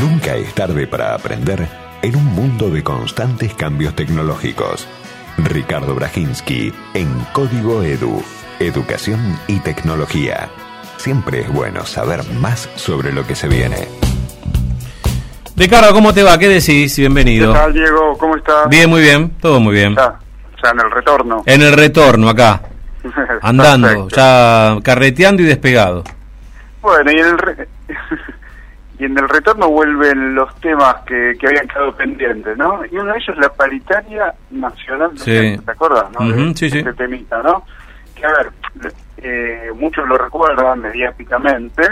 Nunca es tarde para aprender en un mundo de constantes cambios tecnológicos. Ricardo Brajinski en Código Edu, Educación y Tecnología. Siempre es bueno saber más sobre lo que se viene. Ricardo, ¿cómo te va? ¿Qué decís? Bienvenido. ¿Qué tal, Diego? ¿Cómo estás? Bien, muy bien, todo muy bien. Ya, ya en el retorno. En el retorno acá, andando, Perfecto. ya carreteando y despegado. Bueno, y en el re- y en el retorno vuelven los temas que, que habían quedado pendientes, ¿no? Y uno de ellos es la paritaria nacional, Sí. ¿te acuerdas? No? Ujú, De- sí, sí. Este temita, ¿no? Que a ver, eh, muchos lo recuerdan mediáticamente,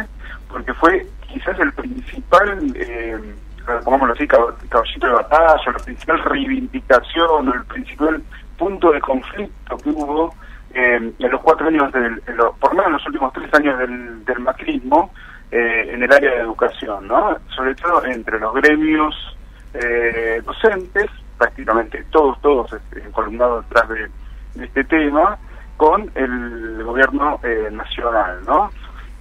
porque fue quizás el principal, eh, pongámoslo así, cab- caballito de batalla, la principal reivindicación, o el principal punto de conflicto que hubo eh, en los cuatro años, del, en por lo menos en los últimos tres años del, del macrismo, eh, en el área de educación, ¿no? Sobre todo entre los gremios eh, docentes, prácticamente todos, todos este, columnados detrás de, este tema, con el gobierno eh, nacional, ¿no?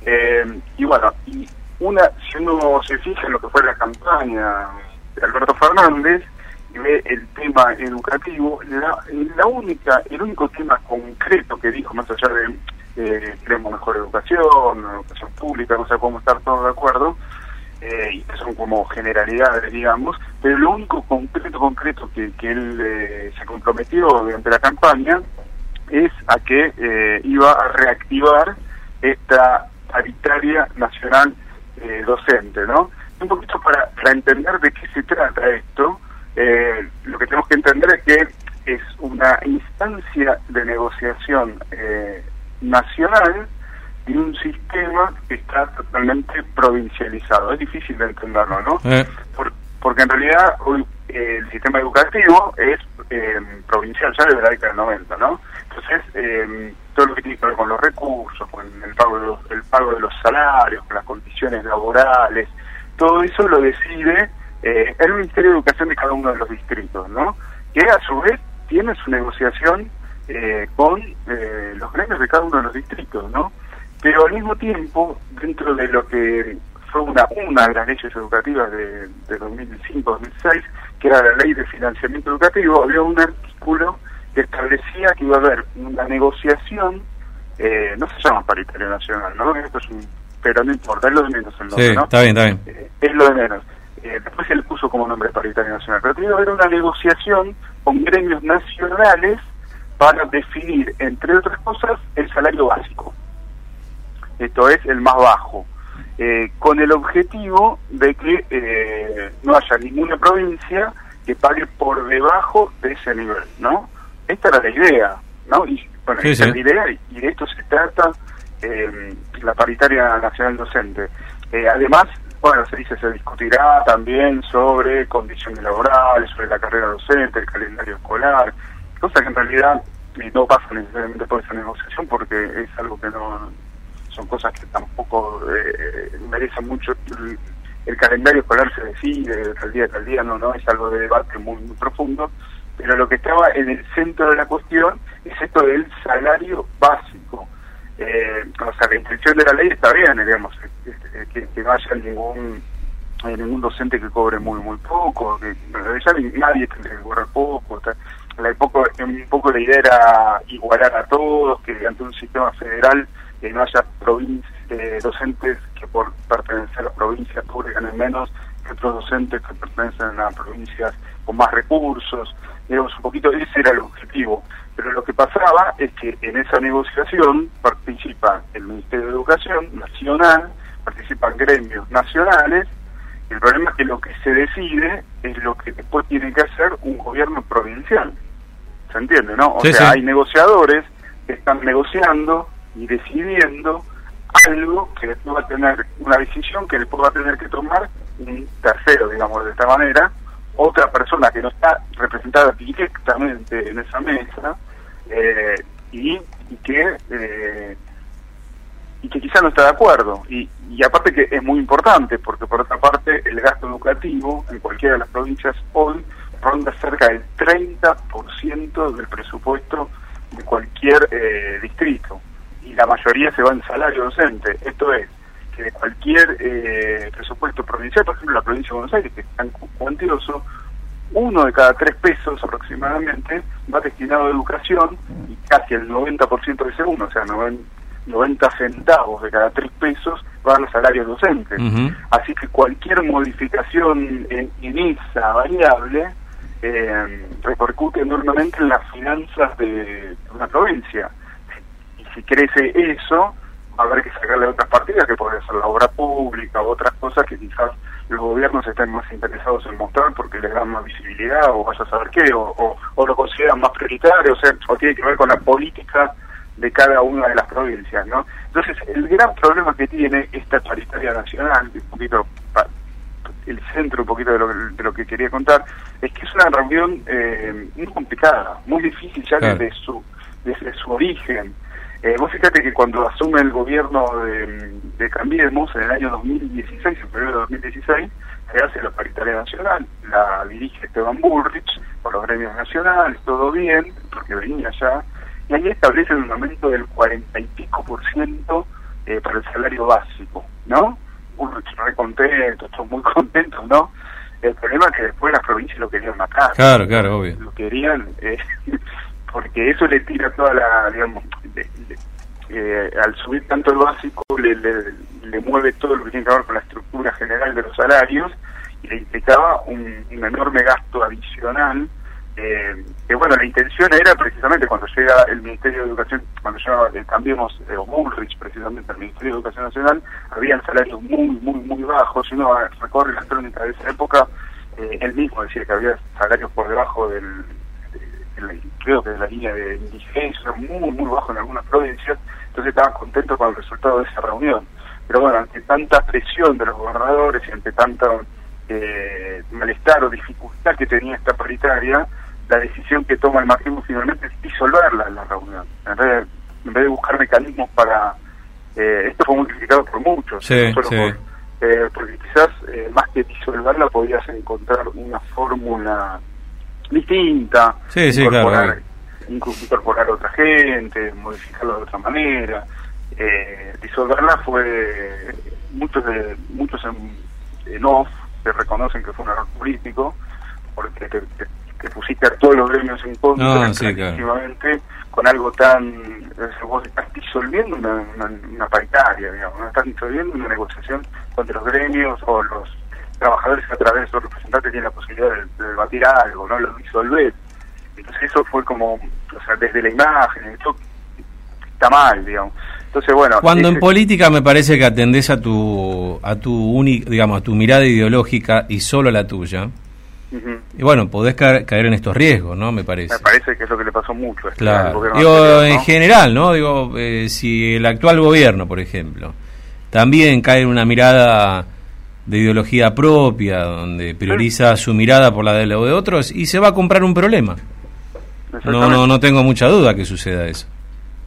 Eh, y bueno, y una, si uno se fija en lo que fue la campaña de Alberto Fernández y ve el tema educativo, la, la única, el único tema concreto que dijo, más allá de eh, queremos mejor educación, educación pública, no sé cómo estar todos de acuerdo, eh, y que son como generalidades, digamos, pero lo único concreto, concreto que, que él eh, se comprometió durante la campaña es a que eh, iba a reactivar esta paritaria nacional eh, docente, ¿no? Un poquito para, para entender de qué se trata esto, eh, lo que tenemos que entender es que es una instancia de negociación nacional de un sistema que está totalmente provincializado. Es difícil de entenderlo, ¿no? Eh, Por- porque en realidad hoy eh, el sistema educativo es eh, provincial ya desde la década del 90, ¿no? Entonces, eh, todo lo que tiene que ver con los recursos, con el pago de los, el pago de los salarios, con las condiciones laborales, todo eso lo decide eh, el Ministerio de Educación de cada uno de los distritos, ¿no? Que a su vez tiene su negociación eh, con eh, los gremios de cada uno de los distritos, ¿no? Pero al mismo tiempo, dentro de lo que fue una, una de las leyes educativas de, de 2005-2006, que era la ley de financiamiento educativo, había un artículo que establecía que iba a haber una negociación, eh, no se llama paritaria nacional, ¿no? Esto es un, pero no importa, es lo de menos el nombre, sí, ¿no? está bien, está bien. Eh, es lo de menos. Eh, después se le puso como nombre paritaria nacional, pero tiene que haber una negociación con gremios nacionales para definir, entre otras cosas, el salario básico. Esto es el más bajo, eh, con el objetivo de que eh, no haya ninguna provincia que pague por debajo de ese nivel, ¿no? Esta era la idea, ¿no? Y bueno, Sí, esta sí. es la idea y y de esto se trata eh, la paritaria nacional docente. Eh, además, bueno, se dice, se discutirá también sobre condiciones laborales, sobre la carrera docente, el calendario escolar, cosa que en realidad no pasa necesariamente por esa negociación porque es algo que no son cosas que tampoco eh, merecen mucho el, el calendario escolar se decide tal día tal día no no es algo de debate muy, muy profundo pero lo que estaba en el centro de la cuestión es esto del salario básico. Eh, o sea la intención de la ley está bien digamos eh, eh, que, que no haya ningún eh, ningún docente que cobre muy muy poco que ni- nadie tendría que cobrar poco ta- la poco, un poco la idea era igualar a todos, que ante un sistema federal eh, no haya eh, docentes que por pertenecer a provincias pobres ganen menos que otros docentes que pertenecen a provincias con más recursos. Digamos, un poquito ese era el objetivo. Pero lo que pasaba es que en esa negociación participa el Ministerio de Educación Nacional, participan gremios nacionales, el problema es que lo que se decide es lo que después tiene que hacer un gobierno provincial. ¿Se entiende, no? O Sí, sea, sí. hay negociadores que están negociando y decidiendo algo que después va a tener una decisión que después va a tener que tomar un tercero, digamos, de esta manera, otra persona que no está representada directamente en esa mesa eh, y, y que eh, y que quizá no está de acuerdo. Y, y aparte que es muy importante, porque por otra parte el gasto educativo en cualquiera de las provincias hoy ronda cerca del 30% del presupuesto de cualquier eh, distrito. Y la mayoría se va en salario docente. Esto es, que de cualquier eh, presupuesto provincial, por ejemplo la provincia de Buenos Aires, que es tan cuantioso, uno de cada tres pesos aproximadamente va destinado a educación y casi el 90% de ese uno, o sea, 90 centavos de cada tres pesos van a salarios docentes. Así que cualquier modificación en, esa variable eh, repercute enormemente en las finanzas de una provincia. Y si crece eso, va a haber que sacarle otras partidas, que puede ser la obra pública o otras cosas que quizás los gobiernos estén más interesados en mostrar porque les dan más visibilidad o vaya a saber qué, o, o, lo consideran más prioritario, o, sea, o tiene que ver con la política de cada una de las provincias, ¿no? Entonces, el gran problema que tiene esta paritaria nacional, un poquito el centro un poquito de lo, de lo que quería contar, es que es una reunión eh, muy complicada, muy difícil ya desde su desde su origen. Eh, vos fíjate que cuando asume el gobierno de, de Cambiemos en el año 2016, en febrero de 2016, se hace la paritaria nacional, la dirige Esteban Bullrich por los gremios nacionales, todo bien, porque venía ya, y ahí establece un aumento del cuarenta y pico por ciento eh, para el salario básico, ¿no? Bullrich re contento, todos muy contentos, ¿no? El problema es que después las provincias lo querían matar. Claro, claro, obvio. Lo querían, eh, porque eso le tira toda la, digamos, eh, al subir tanto el básico le, le, mueve todo lo que tiene que ver con la estructura general de los salarios y le implicaba un, enorme gasto adicional eh, que bueno, la intención era precisamente cuando llega el Ministerio de Educación, cuando ya cambiamos, eh, Bullrich precisamente al Ministerio de Educación Nacional, habían salarios muy, muy, muy bajos, si uno recorre la crónica de esa época, eh, él mismo decía que había salarios por debajo del, creo que de la línea de indigencia, muy, muy bajo en algunas provincias, entonces estaban contentos con el resultado de esa reunión. Pero bueno, ante tanta presión de los gobernadores y ante tanto eh, malestar o dificultad que tenía esta paritaria, la decisión que toma el máximo finalmente es disolverla en la reunión, en vez de, en vez de buscar mecanismos para... Eh, esto fue multiplicado por muchos, sí, eh, porque quizás eh, más que disolverla podías encontrar una fórmula distinta, sí, sí, incorporar, incorporar otra gente, modificarlo de otra manera. Eh, disolverla fue muchos de muchos en, off se reconocen que fue un error político porque te, pusiste a todos los gremios en contra no, con algo tan vos estás disolviendo una, una, paritaria digamos no estás disolviendo una negociación entre los gremios o los trabajadores a través de sus representantes tienen la posibilidad de, debatir algo, no lo disolver. Entonces eso fue como, o sea, desde la imagen, esto está mal, digamos. Entonces, bueno... Cuando en política me parece que atendés a tu, a tu digamos, a tu mirada ideológica y solo la tuya, y bueno, podés caer, en estos riesgos, ¿no? Me parece. Me parece que es lo que le pasó mucho. Este claro. Digo, en general, ¿no? Digo, eh, si el actual gobierno, por ejemplo, también cae en una mirada de ideología propia, donde prioriza su mirada por la de, de otros y se va a comprar un problema. No, no, no tengo mucha duda que suceda eso.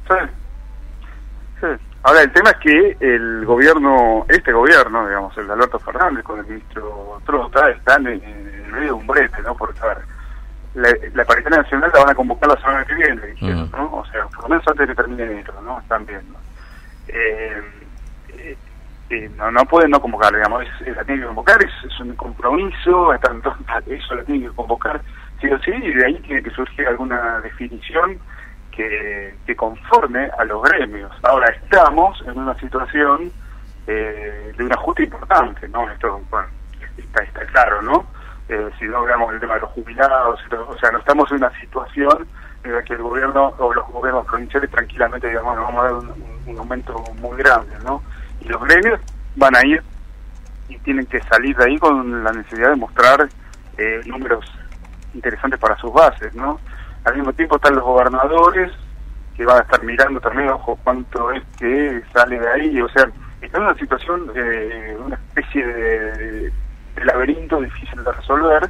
Sí. Ahora, el tema es que el gobierno, este gobierno, digamos, el de Alberto Fernández con el ministro Trota, están en, medio de un brete, ¿no? Porque, a ver, la, la paritaria nacional la van a convocar la semana que viene, dijeron, ¿no? O sea, por lo menos antes de que termine enero, ¿no? Están viendo. Eh, no, no pueden no convocar, digamos, es, la tienen que convocar, es, un compromiso, tanto, eso la tienen que convocar sí o sí, y de ahí tiene que surgir alguna definición que, que conforme a los gremios. Ahora estamos en una situación eh, de un ajuste importante, ¿no? Esto, bueno, está, está claro, ¿no? Eh, si no veamos el tema de los jubilados, o sea, no estamos en una situación en la que el gobierno o los gobiernos provinciales tranquilamente digamos, vamos a dar un aumento muy grande, ¿no? y los gremios van a ir y tienen que salir de ahí con la necesidad de mostrar eh, números interesantes para sus bases, ¿no? Al mismo tiempo están los gobernadores que van a estar mirando también, ojo, cuánto es que sale de ahí, o sea, está en una situación, eh, una especie de, laberinto difícil de resolver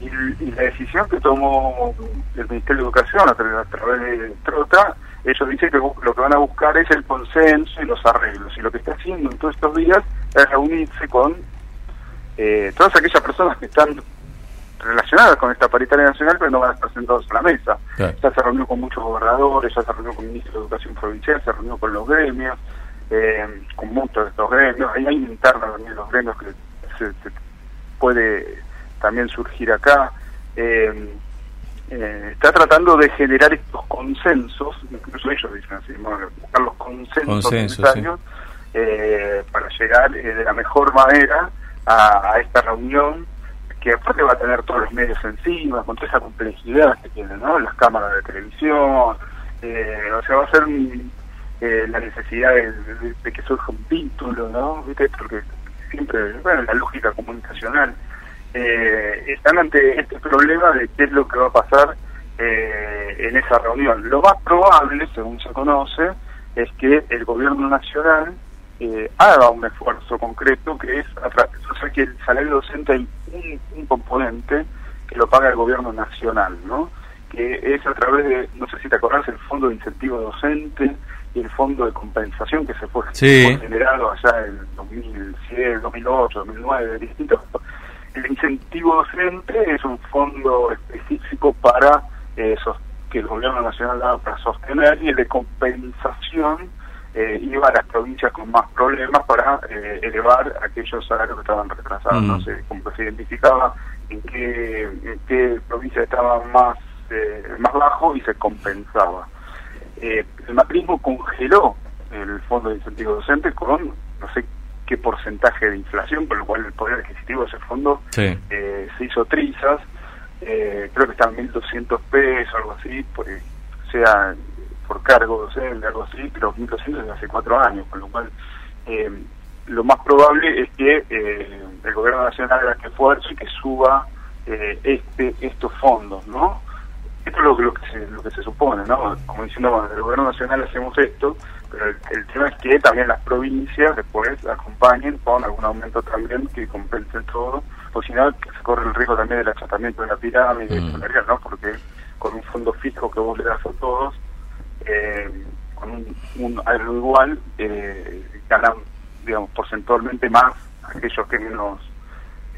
y, la decisión que tomó el Ministerio de Educación a través de Trota ellos dicen que lo que van a buscar es el consenso y los arreglos. Y lo que está haciendo en todos estos días es reunirse con eh, todas aquellas personas que están relacionadas con esta paritaria nacional, pero no van a estar sentados en la mesa. Ya se reunió con muchos gobernadores, ya se reunió con el ministro de Educación Provincial, se reunió con los gremios. eh, con muchos de estos gremios, hay, hay internos también los gremios que se, puede también surgir acá. Eh, eh, está tratando de generar estos consensos, incluso ellos dicen así, buscar los consensos necesarios para llegar de la mejor manera a, a esta reunión que aparte va a tener todos los medios encima, con toda esa complejidad que tiene, ¿no? Las cámaras de televisión, eh, o sea, va a ser eh, la necesidad de, que surja un título, ¿no? ¿Viste? Porque siempre, bueno, la lógica comunicacional. Eh, están ante este problema de qué es lo que va a pasar eh, en esa reunión. Lo más probable, según se conoce, es que el gobierno nacional eh, haga un esfuerzo concreto que es, o sea, que el salario docente hay un, un, componente que lo paga el gobierno nacional, ¿no? Que es a través de, no sé si te acordás, el Fondo de Incentivo Docente el Fondo de Compensación que se fue, generado allá en 2007, 2008, 2009, distintos. El incentivo docente es un fondo específico para eh, que el gobierno nacional da para sostener y el de compensación eh, iba a las provincias con más problemas para eh, elevar aquellos salarios que estaban retrasados. Mm. sé cómo se identificaba en qué, en qué provincia estaba más, eh, más bajo y se compensaba. Eh, el macrismo congeló el fondo de incentivo docente con no sé qué porcentaje de inflación, por lo cual el poder adquisitivo de ese fondo se hizo trizas. creo que están 1.200 pesos, algo así, por, sea por cargo docente, algo así, pero 1.200 desde hace cuatro años, con lo cual eh, lo más probable es que eh, el gobierno nacional haga este esfuerzo y que suba eh, este estos fondos, ¿no? Esto es lo, lo, que se, lo que se supone, ¿no? Como diciendo, bueno, el gobierno nacional hacemos esto, pero el, tema es que también las provincias después acompañen con algún aumento también que compense todo, o si no, se corre el riesgo también del achatamiento de la pirámide mm. salarial, ¿no? Porque con un fondo fijo que vos le das a todos, eh, con un, algo igual, eh, ganan, digamos, porcentualmente más aquellos que menos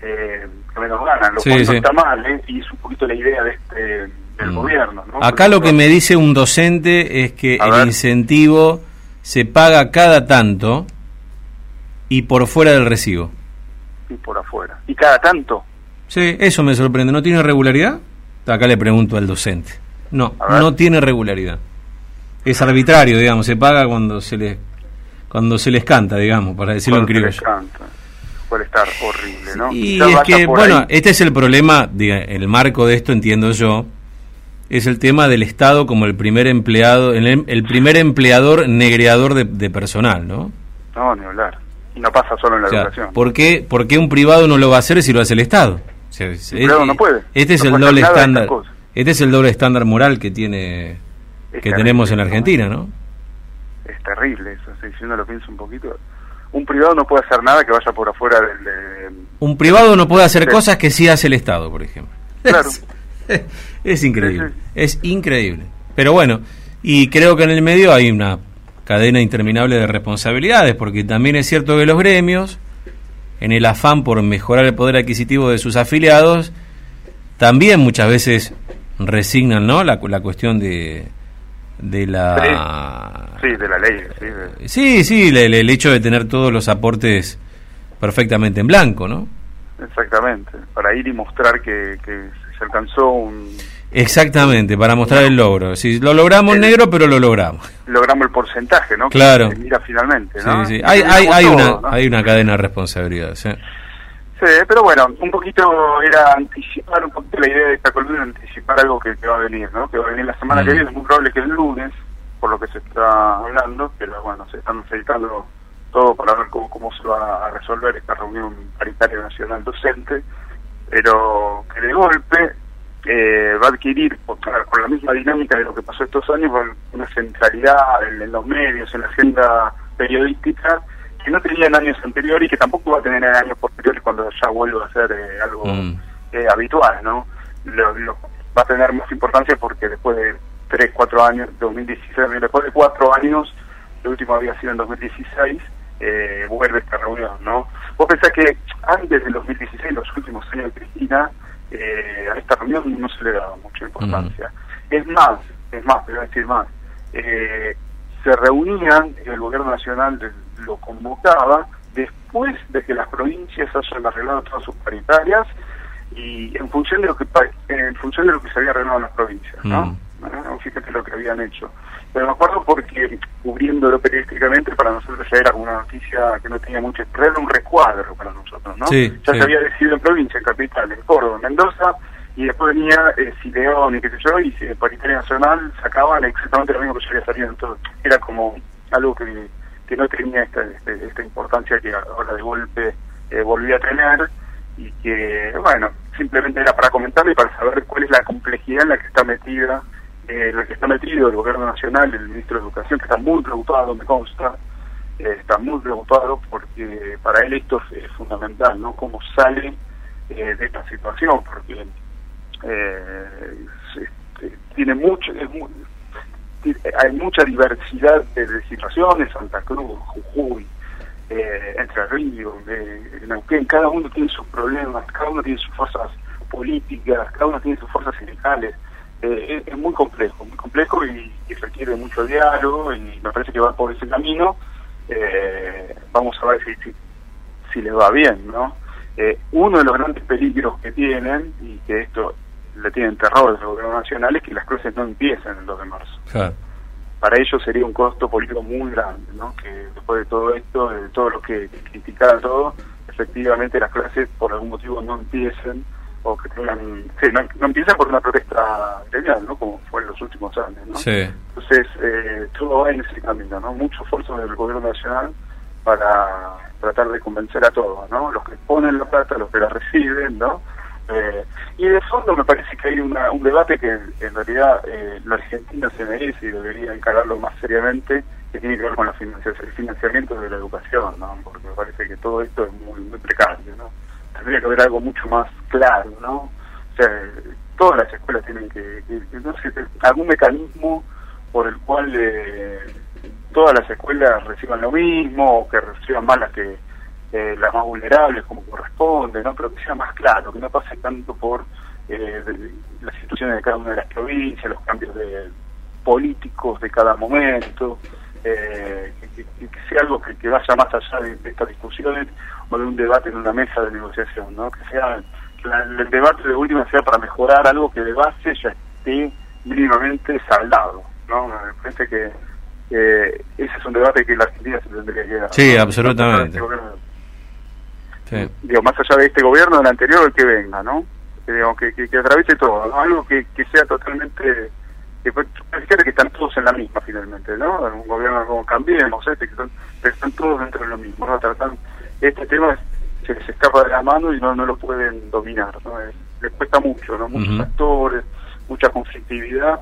eh, que menos ganan, lo cual no está mal, ¿eh? y es un poquito la idea de este, del mm. gobierno. Acá lo que me dice un docente es que el incentivo se paga cada tanto y por fuera del recibo. Y por afuera. ¿Y cada tanto? Sí, eso me sorprende. ¿No tiene regularidad? Acá le pregunto al docente. No, no tiene regularidad es arbitrario, digamos, se paga cuando se les cuando se les canta, digamos, para decirlo en criollo. Puede estar horrible, ¿no? Y es que, bueno, este es el problema, el marco de esto, entiendo yo, es el tema del Estado como el primer empleado, el, el primer empleador negreador de, personal, ¿no? No, ni hablar. Y no pasa solo en la educación. ¿por qué, ¿por qué, un privado no lo va a hacer si lo hace el Estado? el privado no puede. Este es el doble estándar. Este es el doble estándar moral que tiene que tenemos en Argentina, ¿no? Es terrible eso, si uno lo piensa un poquito. Un privado no puede hacer nada que vaya por afuera del... un privado no puede hacer cosas que sí hace el Estado, por ejemplo. Claro. Es, increíble, es increíble. Pero bueno, y creo que en el medio hay una cadena interminable de responsabilidades, porque también es cierto que los gremios, en el afán por mejorar el poder adquisitivo de sus afiliados, también muchas veces resignan ¿no? la, la cuestión de, de la sí, de la ley sí, sí, el, hecho de tener todos los aportes perfectamente en blanco no exactamente para ir y mostrar que, que se alcanzó un exactamente para mostrar el logro si lo logramos negro pero lo logramos logramos el porcentaje no claro mira finalmente ¿no? sí, sí. hay hay, hay una hay una cadena de responsabilidad sí Sí, pero bueno, un poquito era anticipar un poquito la idea de esta columna, anticipar algo que, va a venir, ¿no? Que va a venir la semana que mm. viene, es muy probable que el lunes, por lo que se está hablando, pero bueno, se están aceitando todo para ver cómo, cómo se va a resolver esta reunión paritaria nacional docente, pero que de golpe eh, va a adquirir, por, la misma dinámica de lo que pasó estos años, una centralidad en los medios, en la agenda periodística, que no tenía en años anteriores y que tampoco va a tener en años posteriores cuando ya vuelva a ser eh, algo mm. eh, habitual, ¿no? Lo, va a tener más importancia porque después de 3, 4 años, 2016, después de 4 años, el último había sido en 2016, eh, vuelve esta reunión, ¿no? Vos pensás que antes del 2016, los últimos años de Cristina, eh, a esta reunión no se le daba mucha importancia. Mm. Es más, es más, te voy a decir más, eh, se reunían, el gobierno nacional lo convocaba, después de que las provincias hayan arreglado todas sus paritarias y en función de lo que en función de lo que se había arreglado en las provincias, ¿no? Mm. Fíjate lo que habían hecho. Pero me acuerdo porque cubriéndolo periodísticamente para nosotros ya era una noticia que no tenía mucho, pero era un recuadro para nosotros, ¿no? ya se había decidido en provincia, en capital, en Córdoba, en Mendoza, y después venía eh, Sileón y qué sé yo, y eh, Paritaria Nacional sacaban exactamente lo mismo que ya había salido. Entonces, era como algo que, que no tenía esta, este, esta, importancia que ahora de golpe eh, volvía a tener y que, bueno, simplemente era para comentarlo y para saber cuál es la complejidad en la que está metida, eh, la que está metido el gobierno nacional, el ministro de Educación, que está muy preocupado, me consta, eh, está muy preocupado porque para él esto es, fundamental, ¿no? Cómo sale eh, de esta situación, porque eh, este, tiene mucho, hay mucha diversidad de, situaciones, Santa Cruz, Jujuy, Entre Ríos, Neuquén, cada uno tiene sus problemas, cada uno tiene sus fuerzas políticas, cada uno tiene sus fuerzas sindicales. Eh, es, muy complejo, muy complejo y, requiere mucho diálogo y me parece que va por ese camino. Eh, vamos a ver si, si, si les va bien, ¿no? Eh, uno de los grandes peligros que tienen, y que esto le tienen terror los gobiernos nacionales, que las cruces no empiecen el 2 de marzo. Para ellos sería un costo político muy grande, ¿no? Que después de todo esto, de todo lo que criticaron todo, efectivamente las clases por algún motivo no empiecen o que tengan, sí, no, empiezan por una protesta gremial, ¿no? Como fue en los últimos años, ¿no? Entonces, eh, todo va en ese camino, ¿no? Mucho esfuerzo del gobierno nacional para tratar de convencer a todos, ¿no? Los que ponen la plata, los que la reciben, ¿no? Eh, y de fondo me parece que hay una, un debate que en realidad eh, la Argentina se merece y debería encararlo más seriamente, que tiene que ver con la el financiamiento de la educación, ¿no? porque me parece que todo esto es muy, muy precario. ¿no? Tendría que haber algo mucho más claro, ¿no? O sea, todas las escuelas tienen que, no sé, algún mecanismo por el cual eh, todas las escuelas reciban lo mismo o que reciban más las que eh, las más vulnerables como corresponde, ¿no? pero que sea más claro, que no pase tanto por eh, las instituciones de cada una de las provincias, los cambios de políticos de cada momento, eh, que, sea algo que, vaya más allá de, estas discusiones o de un debate en una mesa de negociación, ¿no? que sea el debate de última sea para mejorar algo que de base ya esté mínimamente saldado. ¿no? Me parece que ese es un debate que la Argentina se tendría que dar. Sí, absolutamente. Digo, más allá de este gobierno, del anterior, el que venga, ¿no? Que, digamos, que, que, atraviese todo, algo que, que sea totalmente... Que, están todos en la misma finalmente, ¿no? Un gobierno como Cambiemos, este, que son, están todos dentro de lo mismo, ¿no? Tratan, este tema se les escapa de la mano y no, no lo pueden dominar, ¿no? les cuesta mucho, ¿no? Muchos factores, mucha conflictividad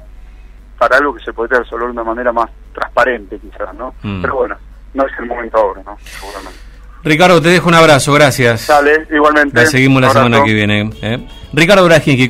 para algo que se podría resolver de una manera más transparente quizás, ¿no? Mm. Pero bueno, no es el momento ahora, ¿no? Seguramente. Ricardo, te dejo un abrazo, gracias. Dale, igualmente. La seguimos la semana que viene. ¿eh? Ricardo Brajinski.